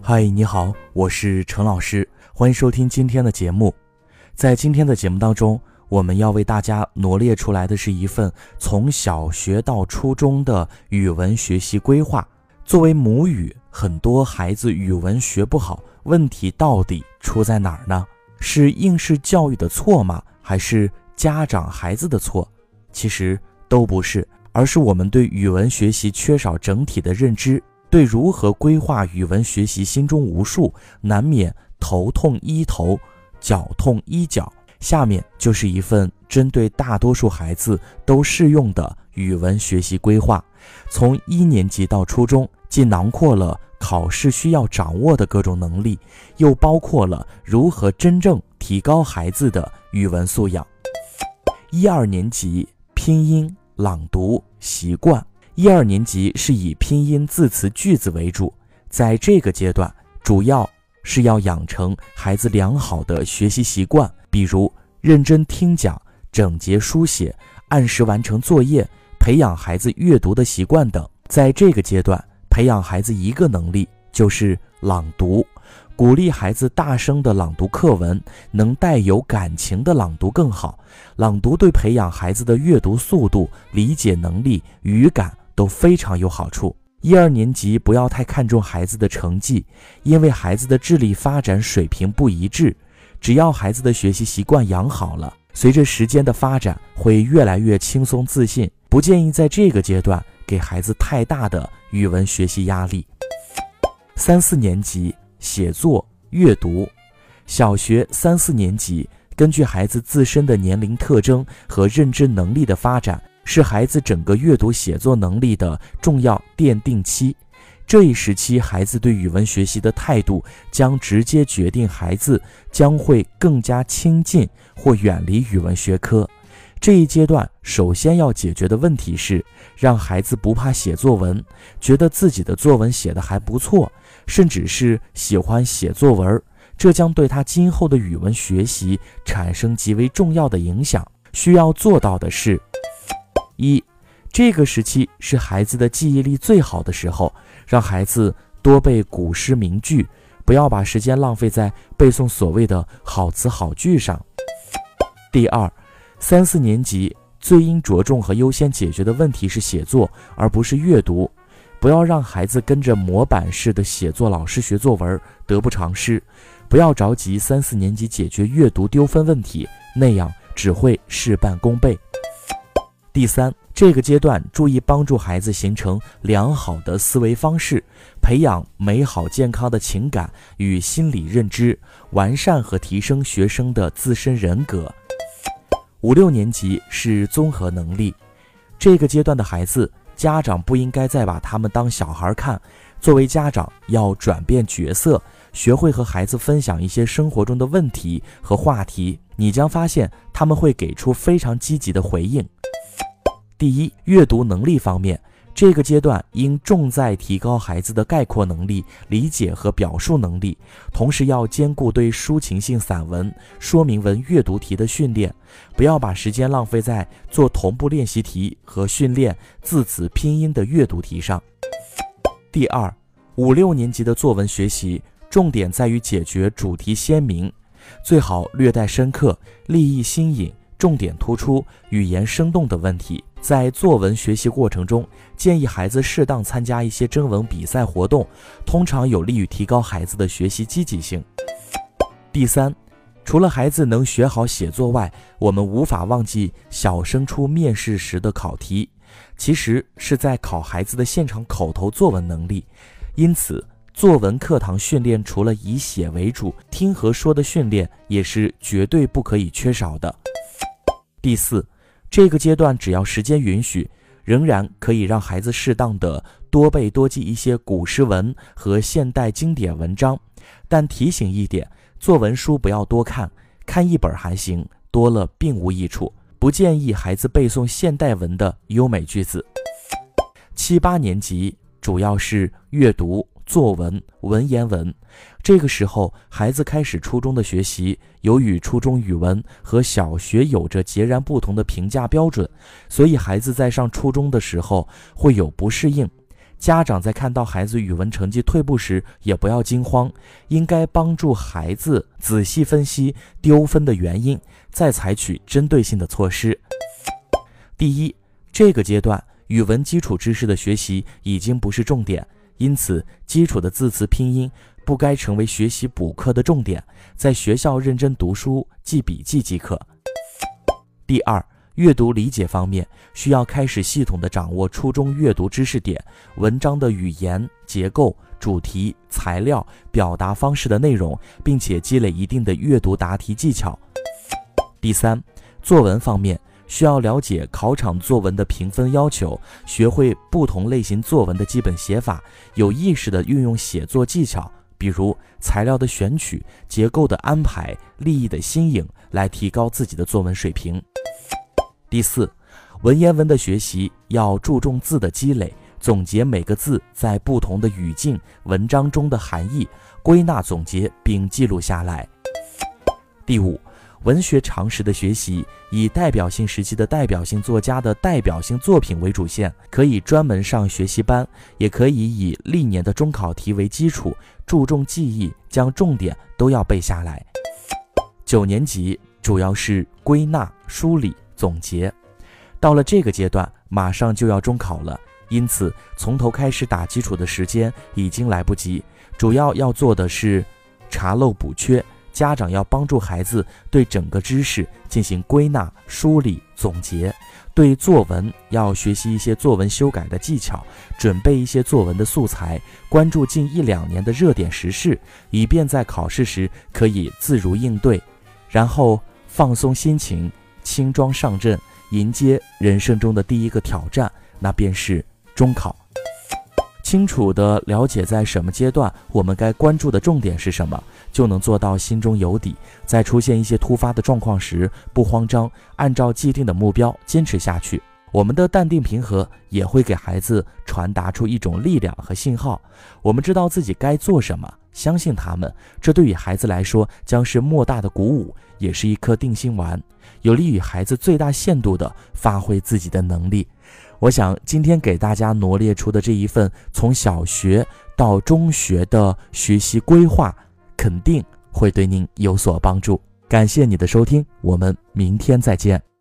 嗨，你好，我是陈老师，欢迎收听今天的节目。在今天的节目当中，我们要为大家罗列出来的是一份从小学到初中的语文学习规划。作为母语，很多孩子语文学不好，问题到底出在哪儿呢？是应试教育的错吗？还是家长孩子的错？其实都不是，而是我们对语文学习缺少整体的认知，对如何规划语文学习心中无数，难免头痛医头，脚痛医脚。下面就是一份针对大多数孩子都适用的语文学习规划。从一年级到初中，既囊括了考试需要掌握的各种能力，又包括了如何真正提高孩子的语文素养。一二年级拼音、朗读习惯。一二年级是以拼音、字词、句子为主，在这个阶段，主要是要养成孩子良好的学习习惯，比如认真听讲、整洁书写、按时完成作业。培养孩子阅读的习惯等，在这个阶段培养孩子一个能力就是朗读，鼓励孩子大声的朗读课文，能带有感情的朗读更好。朗读对培养孩子的阅读速度、理解能力、语感都非常有好处。一二年级不要太看重孩子的成绩，因为孩子的智力发展水平不一致，只要孩子的学习习惯养好了，随着时间的发展会越来越轻松自信。不建议在这个阶段给孩子太大的语文学习压力。三四年级写作阅读，小学三四年级根据孩子自身的年龄特征和认知能力的发展，是孩子整个阅读写作能力的重要奠定期。这一时期，孩子对语文学习的态度将直接决定孩子将会更加亲近或远离语文学科。这一阶段，首先要解决的问题是让孩子不怕写作文，觉得自己的作文写得还不错，甚至是喜欢写作文，这将对他今后的语文学习产生极为重要的影响。需要做到的是：一，这个时期是孩子的记忆力最好的时候，让孩子多背古诗名句，不要把时间浪费在背诵所谓的好词好句上。第二。三四年级最应着重和优先解决的问题是写作，而不是阅读。不要让孩子跟着模板式的写作老师学作文，得不偿失。不要着急三四年级解决阅读丢分问题，那样只会事半功倍。第三，这个阶段注意帮助孩子形成良好的思维方式，培养美好健康的情感与心理认知，完善和提升学生的自身人格。五六年级是综合能力，这个阶段的孩子，家长不应该再把他们当小孩看。作为家长，要转变角色，学会和孩子分享一些生活中的问题和话题，你将发现他们会给出非常积极的回应。第一，阅读能力方面。这个阶段应重在提高孩子的概括能力、理解和表述能力，同时要兼顾对抒情性散文、说明文阅读题的训练，不要把时间浪费在做同步练习题和训练字词拼音的阅读题上。第二，五六年级的作文学习重点在于解决主题鲜明，最好略带深刻、立意新颖、重点突出、语言生动的问题。在作文学习过程中，建议孩子适当参加一些征文比赛活动，通常有利于提高孩子的学习积极性。第三，除了孩子能学好写作外，我们无法忘记小升初面试时的考题，其实是在考孩子的现场口头作文能力。因此，作文课堂训练除了以写为主，听和说的训练也是绝对不可以缺少的。第四。这个阶段，只要时间允许，仍然可以让孩子适当的多背多记一些古诗文和现代经典文章。但提醒一点，作文书不要多看，看一本还行，多了并无益处。不建议孩子背诵现代文的优美句子。七八年级主要是阅读。作文、文言文，这个时候孩子开始初中的学习，由于初中语文和小学有着截然不同的评价标准，所以孩子在上初中的时候会有不适应。家长在看到孩子语文成绩退步时，也不要惊慌，应该帮助孩子仔细分析丢分的原因，再采取针对性的措施。第一，这个阶段语文基础知识的学习已经不是重点，因此基础的字词拼音不该成为学习补课的重点，在学校认真读书记笔记即可。第二。阅读理解方面，需要开始系统的掌握初中阅读知识点、文章的语言结构、主题、材料、表达方式的内容，并且积累一定的阅读答题技巧。第三，作文方面，需要了解考场作文的评分要求，学会不同类型作文的基本写法，有意识地运用写作技巧，比如材料的选取、结构的安排、立意的新颖，来提高自己的作文水平。第四，文言文的学习要注重字的积累，总结每个字在不同的语境、文章中的含义，归纳总结并记录下来。第五，文学常识的学习以代表性时期的代表性作家的代表性作品为主线，可以专门上学习班，也可以以历年的中考题为基础，注重记忆，将重点都要背下来。九年级主要是归纳梳理。总结，到了这个阶段，马上就要中考了，因此从头开始打基础的时间已经来不及。主要要做的是查漏补缺，家长要帮助孩子对整个知识进行归纳、梳理、总结。对作文要学习一些作文修改的技巧，准备一些作文的素材，关注近一两年的热点时事，以便在考试时可以自如应对。然后放松心情。轻装上阵，迎接人生中的第一个挑战，那便是中考。清楚地了解在什么阶段我们该关注的重点是什么，就能做到心中有底。在出现一些突发的状况时，不慌张，按照既定的目标坚持下去。我们的淡定平和也会给孩子传达出一种力量和信号。我们知道自己该做什么，相信他们。这对于孩子来说将是莫大的鼓舞，也是一颗定心丸。有利于孩子最大限度地发挥自己的能力。我想今天给大家罗列出的这一份从小学到中学的学习规划，肯定会对您有所帮助。感谢你的收听，我们明天再见。